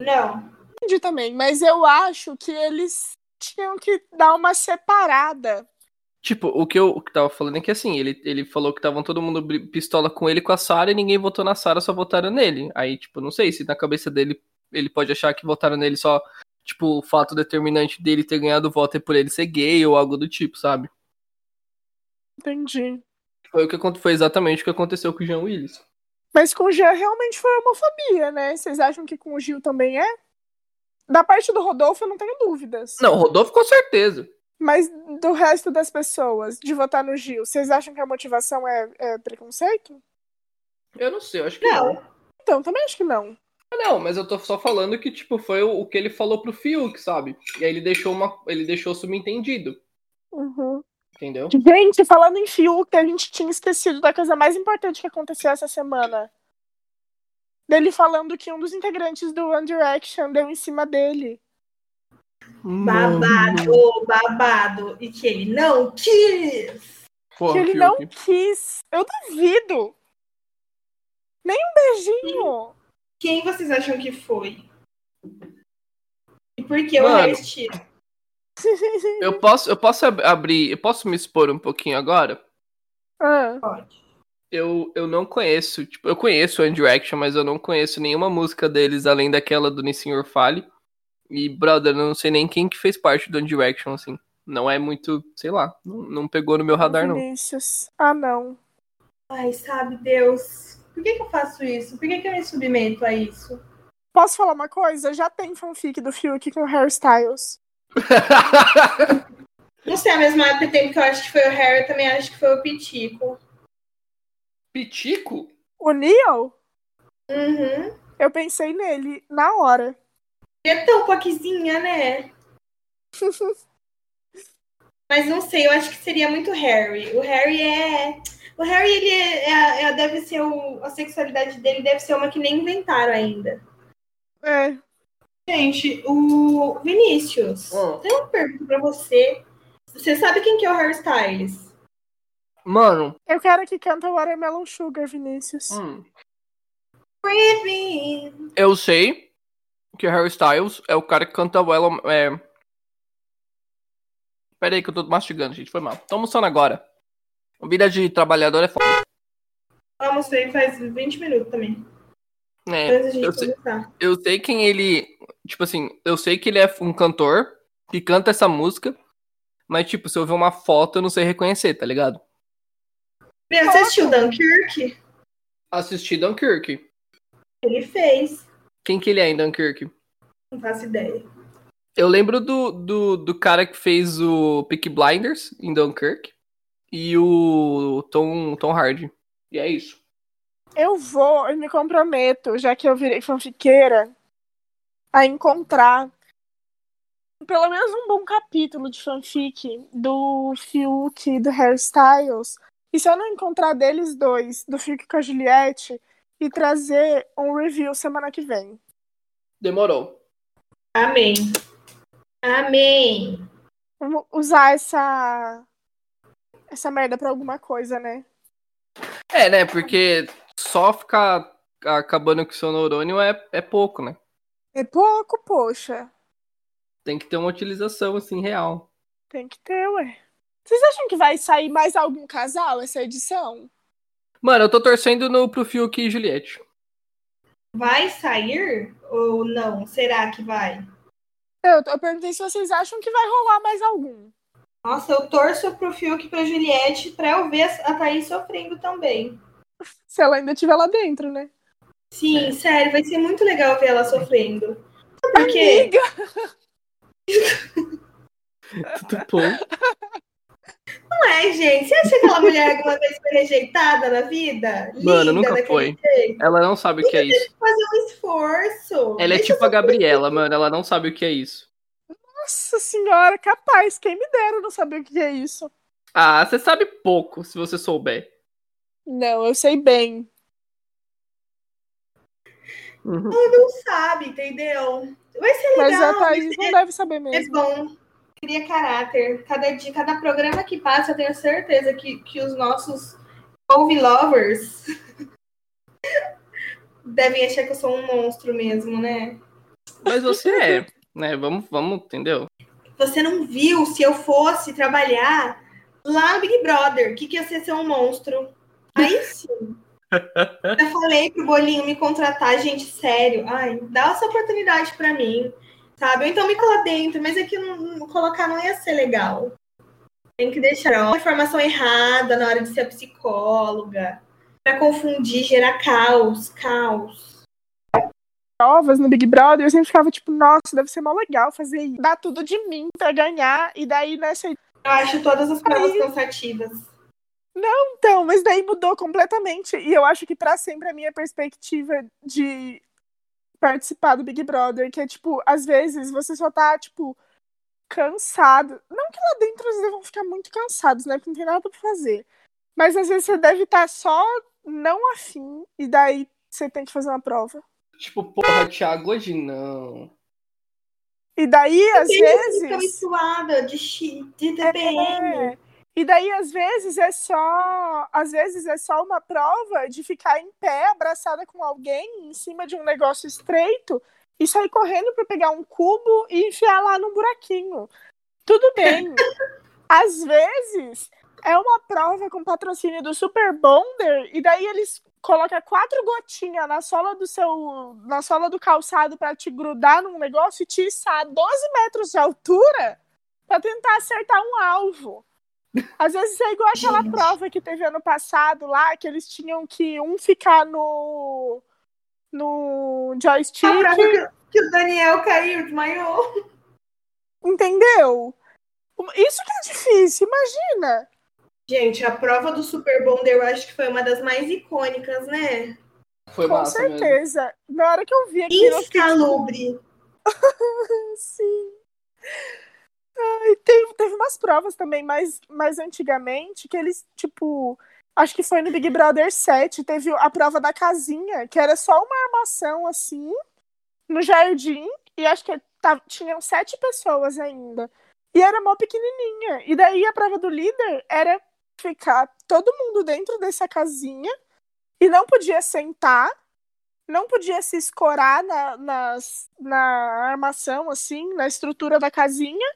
Não. Entendi também, mas eu acho que eles tinham que dar uma separada. Tipo, o que eu o que tava falando é que assim, ele, ele falou que estavam todo mundo pistola com ele com a Sara e ninguém votou na Sara, só votaram nele. Aí, tipo, não sei se na cabeça dele ele pode achar que votaram nele só, tipo, o fato determinante dele ter ganhado o voto é por ele ser gay ou algo do tipo, sabe? Entendi. Foi o que foi exatamente o que aconteceu com o Jean Willis. Mas com o Jean realmente foi homofobia, né? Vocês acham que com o Gil também é? Da parte do Rodolfo, eu não tenho dúvidas. Não, o Rodolfo com certeza. Mas do resto das pessoas, de votar no Gil, vocês acham que a motivação é, é preconceito? Eu não sei, eu acho que não. Não. Então, também acho que não. Ah, Não, mas eu tô só falando que, tipo, foi o, o que ele falou pro Fiuk, sabe? E aí ele deixou uma. Ele deixou subentendido, Uhum. entendeu? Gente, falando em Fiuk, a gente tinha esquecido da coisa mais importante que aconteceu essa semana. Dele falando que um dos integrantes do One Direction deu em cima dele. Babado, babado. E que ele não quis. Porra, que ele Fiuk. não quis. Eu duvido. Nem um beijinho. Quem vocês acham que foi? E por que o Mano. Harry Styles? Eu posso, eu posso ab- abrir, eu posso me expor um pouquinho agora? Ah, Pode. Eu, eu não conheço, tipo, eu conheço One Direction, mas eu não conheço nenhuma música deles além daquela do Nissin Fale. E, brother, eu não sei nem quem que fez parte do One Direction, assim. Não é muito, sei lá, não, não pegou no meu radar, não. Ah, não. Ai, sabe, Deus. Por que, que eu faço isso? Por que, que eu me submeto a isso? Posso falar uma coisa? Já tem fanfic do Fiuk com hairstyles. Não sei, a mesma época tempo que eu acho que foi o Harry, eu também acho que foi o Pitico. Pitico? O Neil? Uhum. Eu pensei nele na hora. É tão poquezinha, né? Mas não sei, eu acho que seria muito Harry. O Harry é. O Harry, ele é, é- é- deve ser o. A sexualidade dele deve ser uma que nem inventaram ainda. É. Gente, o Vinícius, Hum. tem uma pergunta pra você. Você sabe quem que é o Harry Styles? Mano, Eu quero que canta Watermelon Sugar, Vinícius. hum, eu sei que o Harry Styles é o cara que canta o Ela. É... Pera aí que eu tô mastigando, gente. Foi mal. Tô almoçando agora. Vida de trabalhador é foda. Almocei faz 20 minutos também. É, eu sei, começar. eu sei quem ele. Tipo assim, eu sei que ele é um cantor que canta essa música. Mas, tipo, se eu ver uma foto, eu não sei reconhecer, tá ligado? Você assistiu Dunkirk? Assisti Dunkirk. Ele fez. Quem que ele é em Dunkirk? Não faço ideia. Eu lembro do, do, do cara que fez o Peaky Blinders em Dunkirk. E o Tom, Tom Hardy. E é isso. Eu vou, eu me comprometo, já que eu virei fanfiqueira, a encontrar pelo menos um bom capítulo de fanfic do Fiuk e do Harry Styles. E se eu não encontrar deles dois, do Fiuk com a Juliette, e trazer um review semana que vem. Demorou. Amém. Amém. Vamos usar essa essa merda pra alguma coisa, né? É, né? Porque só ficar acabando com o seu neurônio é, é pouco, né? É pouco, poxa. Tem que ter uma utilização, assim, real. Tem que ter, ué. Vocês acham que vai sair mais algum casal essa edição? Mano, eu tô torcendo no, pro Fiuk e Juliette. Vai sair ou não? Será que vai? Eu, eu perguntei se vocês acham que vai rolar mais algum. Nossa, eu torço pro Fiuk e pra Juliette pra eu ver a Thaís sofrendo também. Se ela ainda estiver lá dentro, né? Sim, sério, vai ser muito legal ver ela sofrendo. Sabe por quê? Amiga, Tudo bom. Não é, gente. Você acha que aquela mulher alguma vez foi rejeitada na vida? Mano, Linda nunca daquele foi. jeito? Ela não sabe o que é isso. Fazer um esforço. Ela é Deixa tipo a Gabriela, mano. Ela não sabe o que é isso. Nossa senhora, capaz. Quem me dera não saber o que é isso. Ah, você sabe pouco, se você souber. Não, eu sei bem. Uhum. não sabe, entendeu? Vai ser Mas legal. a Thaís não deve saber É mesmo. bom. Cria caráter. Cada dia, cada programa que passa, eu tenho certeza que, que os nossos Ouve Lovers devem achar que eu sou um monstro mesmo, né? Mas você é, né? Vamos, vamos, entendeu? Você não viu se eu fosse trabalhar lá no Big Brother, o que, que ia ser ser um monstro? Aí sim. Já falei pro Bolinho me contratar, gente, sério. Ai, dá essa oportunidade pra mim, sabe? Ou então me colocar dentro, mas aqui não, não- colocar não ia ser legal. Tem que deixar uma informação errada na hora de ser psicóloga. Pra confundir, gerar caos, caos. Provas no Big Brother, eu sempre ficava tipo, nossa, deve ser mó legal fazer isso. Dar tudo de mim pra ganhar. E daí nessa Eu acho todas as provas Aí- cansativas. Então, mas daí mudou completamente. E eu acho que pra sempre a minha perspectiva de participar do Big Brother, que é tipo, às vezes você só tá, tipo, cansado. Não que lá dentro eles devam ficar muito cansados, né? Porque não tem nada pra fazer. Mas às vezes você deve estar só não afim, e daí você tem que fazer uma prova. Tipo, porra, Thiago, hoje não. E daí, às Fica vezes. menstruada de, chi- de TPM. É. E daí, às vezes, é só. Às vezes é só uma prova de ficar em pé, abraçada com alguém, em cima de um negócio estreito, e sair correndo para pegar um cubo e enfiar lá num buraquinho. Tudo bem. às vezes é uma prova com patrocínio do Super Bonder, e daí eles colocam quatro gotinhas na sola do seu. na sola do calçado para te grudar num negócio e te içar a 12 metros de altura para tentar acertar um alvo. Às vezes é igual aquela prova que teve ano passado lá, que eles tinham que um ficar no no joystick, A prova que, que o Daniel caiu, desmaiou. entendeu? Isso que é difícil, imagina. Gente, a prova do Super Bonder eu acho que foi uma das mais icônicas, né? Foi Com massa mesmo. certeza. Na hora que eu vi aquilo, fiquei Insalubre. Sim. Ai, teve, teve umas provas também mais, mais antigamente que eles, tipo, acho que foi no Big Brother 7, teve a prova da casinha, que era só uma armação assim, no jardim, e acho que tá- tinham sete pessoas ainda. E era mó pequenininha. E daí a prova do líder era ficar todo mundo dentro dessa casinha e não podia sentar, não podia se escorar na, nas, na armação, assim, na estrutura da casinha,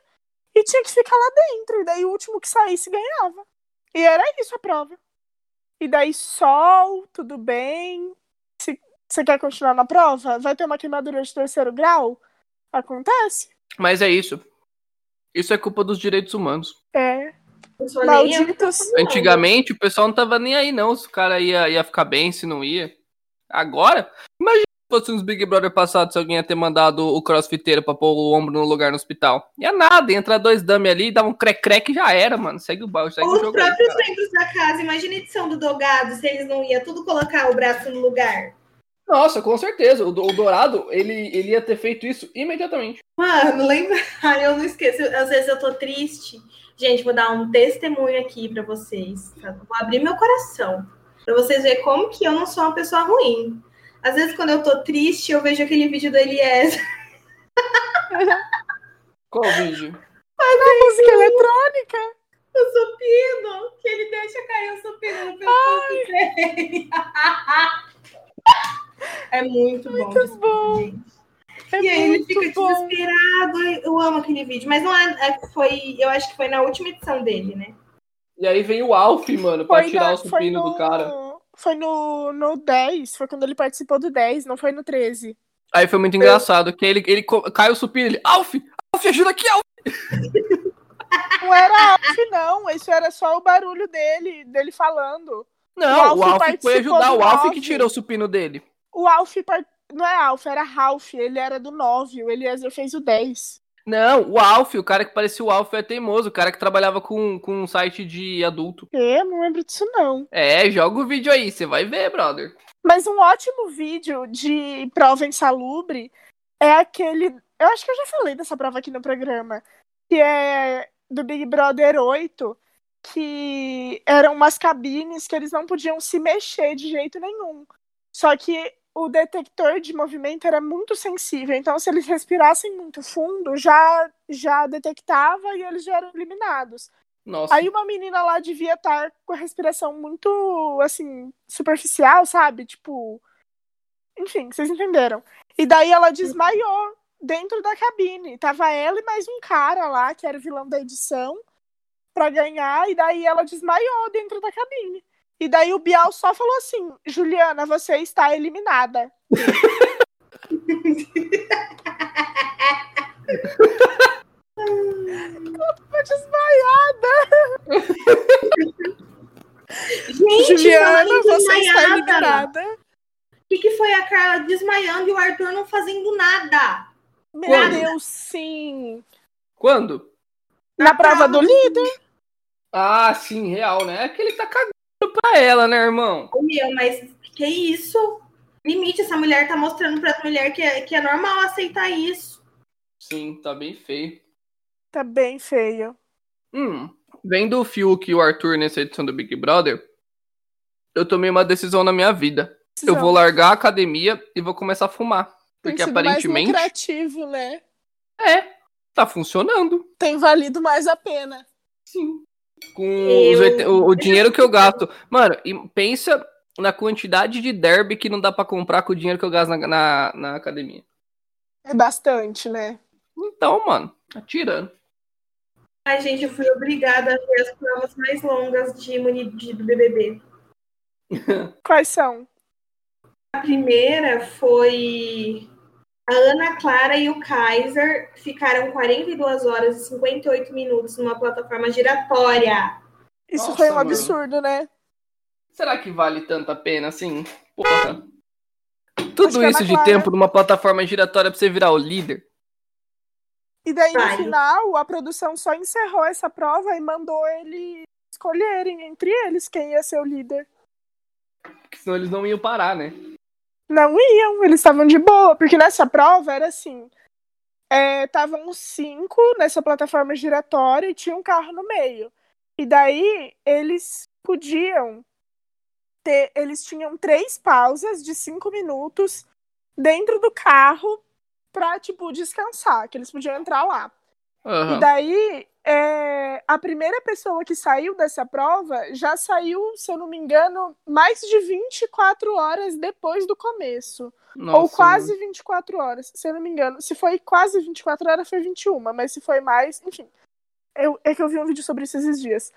e tinha que ficar lá dentro. E daí o último que saísse ganhava. E era isso a prova. E daí sol, tudo bem. Se você quer continuar na prova, vai ter uma queimadura de terceiro grau? Acontece. Mas é isso. Isso é culpa dos direitos humanos. É. Malditos. Antigamente o pessoal não tava nem aí, não. Se o cara ia, ia ficar bem, se não ia. Agora, imagina se fosse uns Big Brother passados, se alguém ia ter mandado o crossfiteiro pra pôr o ombro no lugar no hospital. Ia nada, entra dois dummy ali, dá um crec-crec e já era, mano. Segue o bairro, segue o Os jogo. aí, próprios cara. membros da casa, imagina a edição do Dogado, se eles não iam tudo colocar o braço no lugar. Nossa, com certeza. O, Do- o Dourado, ele, ele ia ter feito isso imediatamente. Mano, lembra? Ai, eu não esqueço. Às vezes eu tô triste. Gente, vou dar um testemunho aqui pra vocês. tá? Vou abrir meu coração. Pra vocês verem como que eu não sou uma pessoa ruim. Às vezes, quando eu tô triste, eu vejo aquele vídeo do Eliezer. Qual vídeo? Música eletrônica. O supino, que ele deixa cair o supino no pescoço dele. É muito bom. Muito bom. gente. É e aí ele fica bom. desesperado. Eu amo aquele vídeo. Mas não é, é- foi. Eu acho que foi na última edição dele, né? E aí vem o Alf, mano, pra Foi, tirar na- o supino no, do cara. Foi no, no 10, foi quando ele participou do 10, não foi no 13. Aí foi muito engraçado, que ele, ele co- cai o supino, ele, Alf, Alf, ajuda aqui, Alf. Não era Alf, não. Isso era só o barulho dele, dele falando. Não, O o Alf Alf foi participou ajudar, o Alf nove. que tirou o supino dele. O Alf par- não é Alf, era Ralph. Ele era do 9. O Eliezer fez o 10. Não, o Alf, o cara que parecia o Alf é teimoso, o cara que trabalhava com, com um site de adulto. Eu não lembro disso, não. É, joga o vídeo aí, você vai ver, brother. Mas um ótimo vídeo de prova insalubre é aquele. Eu acho que eu já falei dessa prova aqui no programa. Que é do Big Brother 8. Que eram umas cabines que eles não podiam se mexer de jeito nenhum. Só que o detector de movimento era muito sensível. Então, se eles respirassem muito fundo, já, já detectava e eles já eram eliminados. Nossa, Aí uma menina lá devia estar com a respiração muito, assim, superficial, sabe? Tipo. Enfim, vocês entenderam. E daí ela desmaiou dentro da cabine. Tava ela e mais um cara lá, que era o vilão da edição, pra ganhar. E daí ela desmaiou dentro da cabine. E daí o Bial só falou assim: Juliana, você está eliminada. Tô desmaiada. Gente, Juliana, você está eliminada. O que, que foi a Carla desmaiando e o Arthur não fazendo nada? Meu Quando? Deus, sim. quando? Na prova do líder. Ah, sim, real, né? É que ele tá cagando pra ela, né, irmão? Meu, mas que isso? Limite, essa mulher tá mostrando pra essa mulher que é, que é normal aceitar isso. Sim, tá bem feio. Tá bem feio. Hum, vendo o Fiuk e o Arthur nessa edição do Big Brother, eu tomei uma decisão na minha vida. Eu vou largar a academia e vou começar a fumar. Tem Porque sido aparentemente mais lucrativo, né? é, tá funcionando. Tem valido mais a pena. Sim. Com Eu- o, o dinheiro que eu gasto. Mano, e pensa na quantidade de derby que não dá pra comprar com o dinheiro que eu gasto na, na, na academia. É bastante, né? Então, mano, tá tirando. Ai, gente, eu fui obrigada a ver as provas mais longas de imunidade do BBB. Quais são? A primeira foi a Ana Clara e o Kaiser ficaram 42 horas e 58 minutos numa plataforma giratória. Isso Nossa, foi um mano. absurdo, né? Será que vale tanto a pena assim? Porra. Tudo isso de Clara- tempo numa plataforma giratória pra você virar o líder? E daí, no Vai. final, a produção só encerrou essa prova e mandou eles escolherem entre eles quem ia ser o líder. Porque senão eles não iam parar, né? Não iam, eles estavam de boa, porque nessa prova era assim: estavam os cinco nessa plataforma giratória e tinha um carro no meio. E daí eles podiam ter, eles tinham três pausas de cinco minutos dentro do carro pra, tipo, descansar, que eles podiam entrar lá. Aham. E daí, é, a primeira pessoa que saiu dessa prova já saiu, se eu não me engano, mais de 24 horas depois do começo. Ou Nossa, quase 24 horas, se eu não me engano. Se foi quase 24 horas, foi 21, mas se foi mais, enfim. Eu, é que eu vi um vídeo sobre isso esses dias.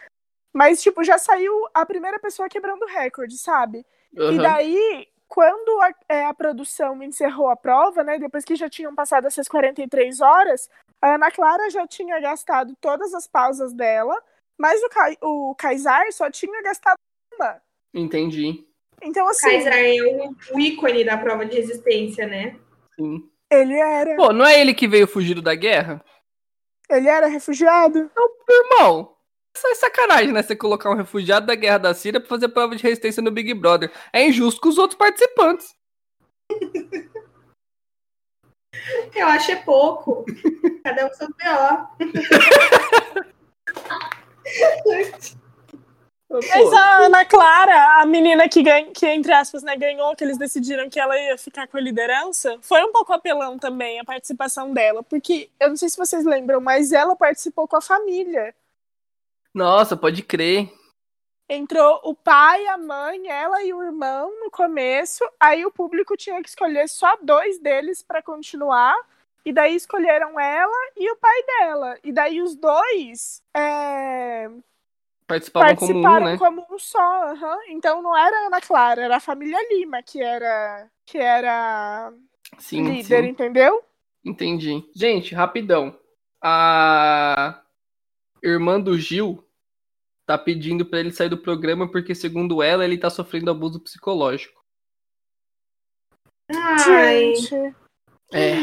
Mas, tipo, já saiu a primeira pessoa quebrando o recorde, sabe? mano. E daí, quando a, é, a produção encerrou a prova, né? Depois que já tinham passado essas 43 horas, a Ana Clara já tinha gastado todas as pausas dela, mas o, Kai, o Kaysar só tinha gastado uma. Entendi. Então, assim, Kaiser é o, o ícone da prova de resistência, né? Sim. ele era. Pô, não é ele que veio fugido da guerra? Ele era refugiado? Irmão, isso é sacanagem, né? Você colocar um refugiado da guerra da Síria pra fazer prova de resistência no Big Brother. É injusto com os outros participantes. Eu acho é pouco. Cada um com seu BO. Mas a Ana Clara, a menina que, ganha, que entre aspas, né, ganhou, que eles decidiram que ela ia ficar com a liderança, foi um pouco apelão também a participação dela. Porque, eu não sei se vocês lembram, mas ela participou com a família. Nossa, pode crer. Entrou o pai, a mãe, ela e o irmão no começo. Aí o público tinha que escolher só dois deles para continuar. E daí escolheram ela e o pai dela. E daí os dois é, Participavam como um, participaram né? como um só. aham. Então não era Ana Clara, era a família Lima que era que era Sim, líder, sim. entendeu? Entendi. Gente, rapidão. A irmã do Gil tá pedindo pra ele sair do programa porque, segundo ela, ele tá sofrendo abuso psicológico. Ai. É,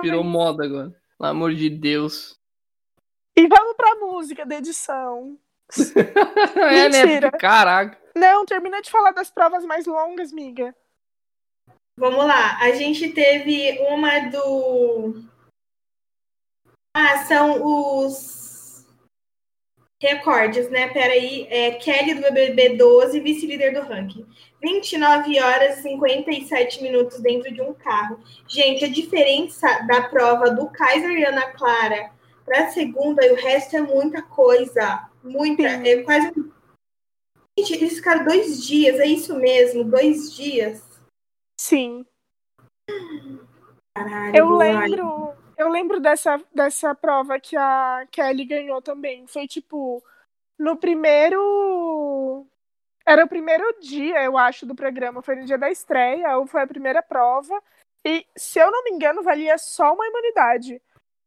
virou moda agora. Pelo amor de Deus. E vamos pra música da edição. é, né? Mentira. Porque, caraca. Não, termina de falar das provas mais longas, miga. vamos lá. A gente teve uma do. Ah, são os recordes, né? Peraí. É Kelly do BBB 12, vice-líder do ranking. 29 horas e 57 minutos dentro de um carro. Gente, a diferença da prova do Kaiser e Ana Clara para a segunda e o resto é muita coisa. Muita. Sim. É quase. Gente, eles ficaram dois dias, é isso mesmo? Dois dias? Sim. Caralho. Eu lembro, eu lembro dessa, dessa prova que a Kelly ganhou também. Foi tipo no primeiro era o primeiro dia, eu acho, do programa. Foi no dia da estreia, ou foi a primeira prova. E, se eu não me engano, valia só uma imunidade.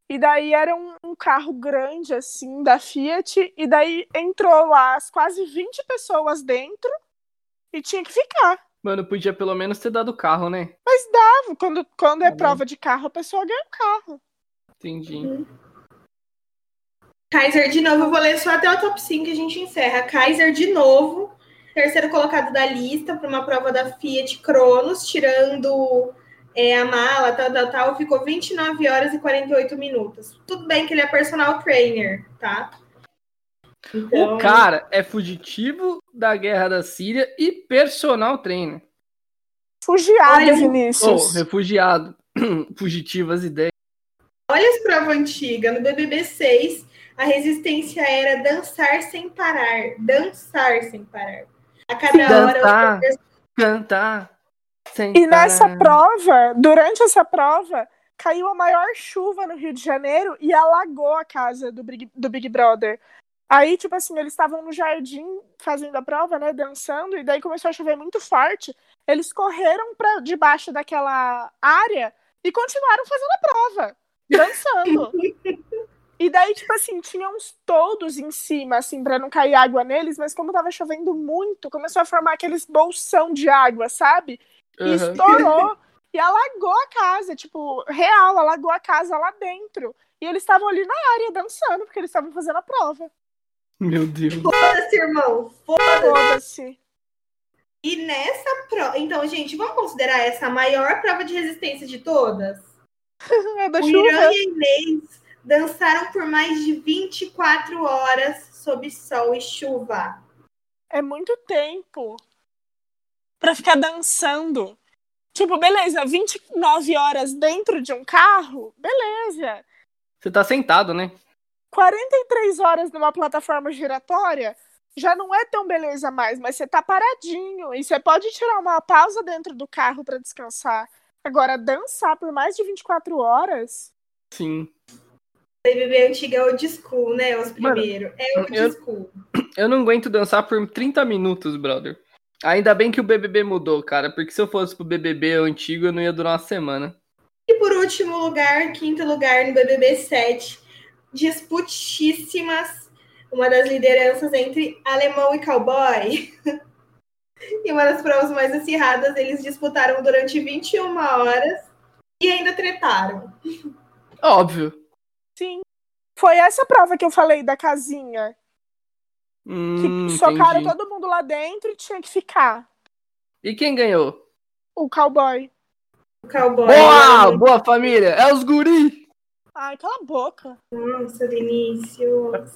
E daí era um, um carro grande, assim, da Fiat. E daí entrou lá as quase 20 pessoas dentro e tinha que ficar. Mano, podia pelo menos ter dado o carro, né? Mas dava. Quando, quando é bom. prova de carro, a pessoa ganha o carro. Entendi. Kaiser de novo, eu vou ler só até o top 5 que a gente encerra. Kaiser de novo, terceiro colocado da lista para uma prova da Fiat Cronos, tirando é, a mala, tal, tal, tal, ficou 29 horas e 48 minutos. Tudo bem que ele é personal trainer, tá? Então, O cara é fugitivo da guerra da Síria e personal trainer. Fugiado, Olha, Vinícius. refugiado. Fugitivas ideias. Provas antigas. No BBB 6, a resistência era dançar sem parar. Dançar sem parar. A cada hora... Dançar, cantar. Sem E nessa parar. prova, durante essa prova, caiu a maior chuva no Rio de Janeiro e alagou a casa do Big, do Big Brother. Aí, tipo assim, eles estavam no jardim fazendo a prova, né, dançando, e daí começou a chover muito forte. Eles correram para debaixo daquela área e continuaram fazendo a prova, dançando. E daí, tipo assim, tinha uns todos em cima, assim, pra não cair água neles, mas como tava chovendo muito, começou a formar aqueles bolsão de água, sabe? E Aham. estourou e alagou a casa, tipo, real, alagou a casa lá dentro. E eles estavam ali na área dançando, porque eles estavam fazendo a prova. Meu Deus. Foda-se, irmão. Foda-se. Foda-se. E nessa prova... Então, gente, vamos considerar essa a maior prova de resistência de todas? É da O Irã e a Inês dançaram por mais de 24 horas sob sol e chuva. É muito tempo pra ficar dançando. Tipo, beleza, 29 horas dentro de um carro, beleza. Você tá sentado, né? 43 horas numa plataforma giratória já não é tão beleza mais, mas você tá paradinho e você pode tirar uma pausa dentro do carro para descansar. Agora, dançar por mais de 24 horas. Sim. BBB antiga é old school, né? Os Mano, primeiros. É eu- school. Eu não aguento dançar por 30 minutos, brother. Ainda bem que o BBB mudou, cara, porque se eu fosse pro BBB antigo, eu não ia durar uma semana. E por último lugar, quinto lugar no BBB 7, disputíssimas, uma das lideranças entre alemão e cowboy. e uma das provas mais acirradas, eles disputaram durante 21 horas e ainda tretaram. Óbvio. Sim. Foi essa prova que eu falei da casinha. Que Hum, socaram entendi. todo mundo lá dentro e tinha que ficar. E quem ganhou? O cowboy. O cowboy. Boa! Boa família! É os guri! Ai, cala a boca. Nossa, Vinícius.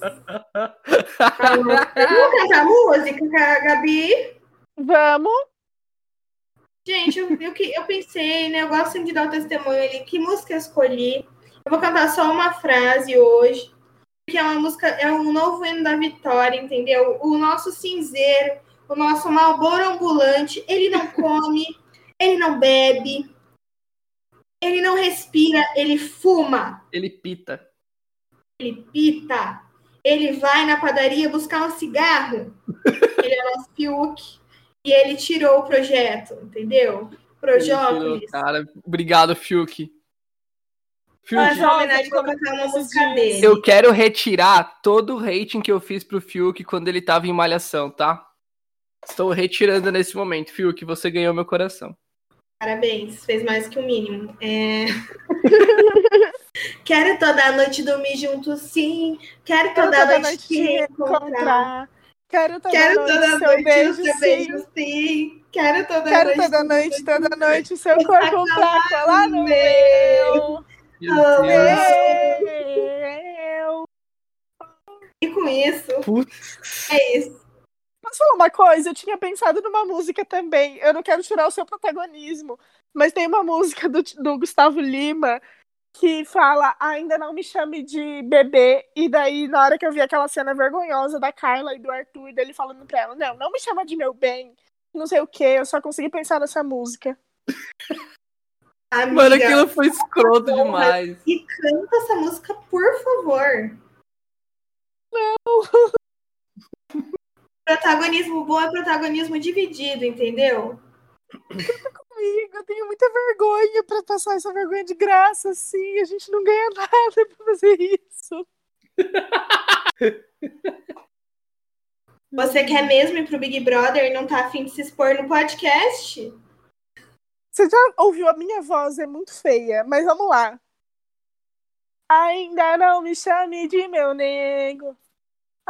Vamos cantar música, Gabi? Vamos. Gente, eu, eu, que- eu pensei, né? Eu gosto sempre de dar o testemunho ali. Que música eu escolhi? Eu vou cantar só uma frase hoje. Que é uma música, é um novo hino da vitória, entendeu? O nosso cinzeiro, o nosso malboro ambulante, ele não come, ele não bebe, ele não respira, ele fuma, Ele pita. ele pita, ele vai na padaria buscar um cigarro. Ele é o nosso Fiuk. E ele tirou o projeto, entendeu? Projópolis. Cara, obrigado, Fiuk. Fiuk, Mas uma homenagem Nossa, vou cantar uma esses música dias. dele. eu quero retirar todo o rating que eu fiz pro Fiuk quando ele tava em Malhação, tá? Estou retirando nesse momento. Fiuk, você ganhou meu coração. Parabéns, fez mais que o mínimo. É... Quero toda noite dormir junto, sim. Quero Quero toda, noite te reencontrar. Quero toda Quero noite toda seu noite beijo, o seu sim. beijo, sim. Quero toda Quero noite. toda noite, toda noite seu corpo pra colar no meu. meu. Meu. E com isso, Putz. é isso. Posso falar uma coisa? Eu tinha pensado numa música também. Eu não quero tirar o seu protagonismo, mas tem uma música do, do Gustavo Lima que fala Ainda não me chame de bebê. E daí, na hora que eu vi aquela cena vergonhosa da Carla e do Arthur, dele falando pra ela: Não, não me chama de meu bem. Não sei o que, eu só consegui pensar nessa música. Amiga, Mano, aquilo foi escroto demais. E canta essa música, por favor. Não. Protagonismo bom é protagonismo dividido, entendeu? Amiga, eu tenho muita vergonha pra passar essa vergonha de graça, assim. A gente não ganha nada pra fazer isso. Você quer mesmo ir pro Big Brother e não tá afim de se expor no podcast? Você já ouviu a minha voz? É muito feia, mas vamos lá. Ainda não me chame de meu nego.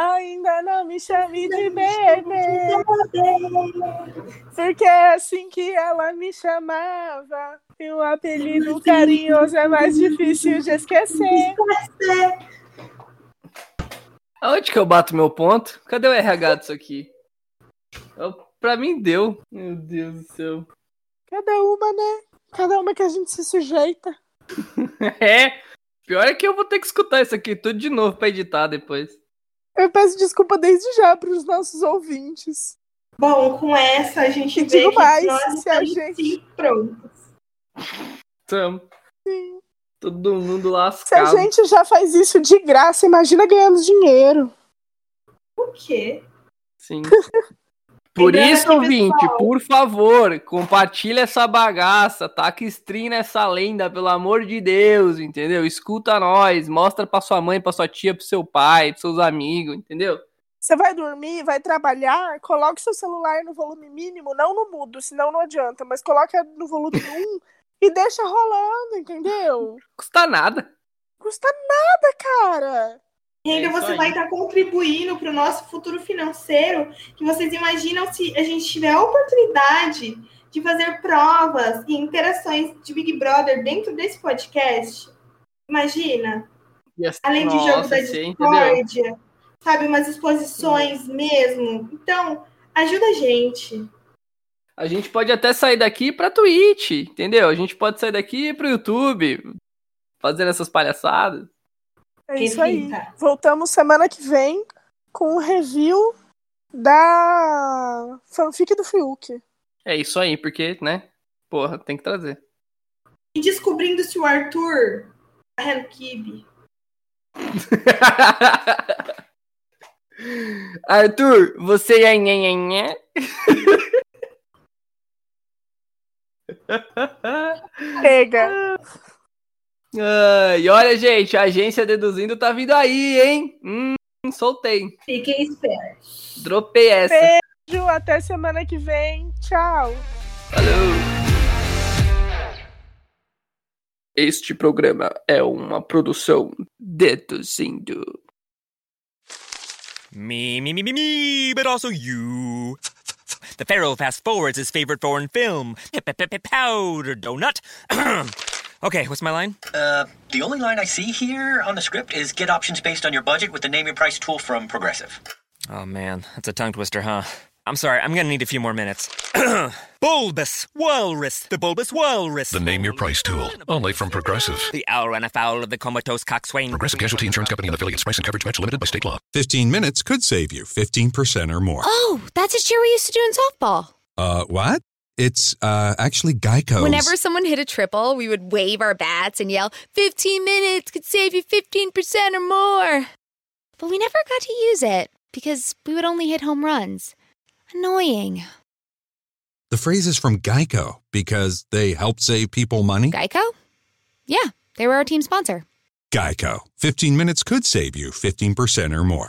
Ainda não me chame de bebê. Porque é assim que ela me chamava. E o apelido carinhoso é mais difícil de esquecer. Aonde que eu bato meu ponto? Cadê o RH disso aqui? Eu- pra mim deu. Meu Deus do céu. Cada uma, né? Cada uma que a gente se sujeita. É. Pior é que eu vou ter que escutar isso aqui tudo de novo pra editar depois. Eu peço desculpa desde já para os nossos ouvintes. Bom, com essa a gente E vê digo que mais, nós se a estamos gente- sim prontos. Tamo. Todo mundo Se a lascado. gente já faz isso de graça, imagina ganhando dinheiro. O quê? Sim. Por Lembrando isso, ouvinte, pessoal. por favor, compartilha essa bagaça, taca stream nessa lenda, pelo amor de Deus, entendeu? Escuta nós, mostra pra sua mãe, pra sua tia, pro seu pai, pros seus amigos, entendeu? Você vai dormir, vai trabalhar, coloque seu celular no volume mínimo, não no mudo, senão não adianta, mas coloque no volume 1 e deixa rolando, entendeu? Custa nada. Custa nada, cara. E ainda É você vai estar contribuindo para o nosso futuro financeiro, que vocês imaginam se a gente tiver a oportunidade de fazer provas e interações de Big Brother dentro desse podcast? Imagina, além de jogo da entendeu? discórdia, sabe, umas exposições mesmo. Então, ajuda a gente. A gente pode até sair daqui pra Twitch, entendeu? A gente pode sair daqui pro YouTube, fazendo essas palhaçadas. É isso aí. Voltamos semana que vem com o review da fanfic do Fiuk. É isso aí, porque, né? Porra, tem que trazer. E descobrindo se o Arthur é Hello Kitty. Arthur, você é nhenhenhé? Chega. Ah, e olha, gente, a agência deduzindo tá vindo aí, hein? Hum, soltei. Fiquem espertos. Dropei essa. Beijo, até semana que vem. Tchau. Falou. Este programa é uma produção deduzindo. Me, me, me, me, me, but also you. The Pharaoh fast forwards his favorite foreign film, Powder Donut. okay, what's my line? Uh, the only line I see here on the script is get options based on your budget with the name your price tool from Progressive. Oh man, that's a tongue twister, huh? I'm sorry, I'm gonna need a few more minutes. bulbous Walrus, the Bulbous Walrus. The Name Your Price tool. Only from Progressive. The owl ran afoul of the comatose coxswain. Progressive Casualty Insurance Company and affiliates. Price and coverage match limited by state law. 15 minutes could save you 15% or more. Oh, that's a cheer we used to do in softball. Uh, what? It's uh actually Geico's. Whenever someone hit a triple, we would wave our bats and yell, 15 minutes could save you 15% or more. But we never got to use it because we would only hit home runs. Annoying. The phrase is from Geico because they help save people money. Geico? Yeah, they were our team sponsor. Geico. 15 minutes could save you 15% or more.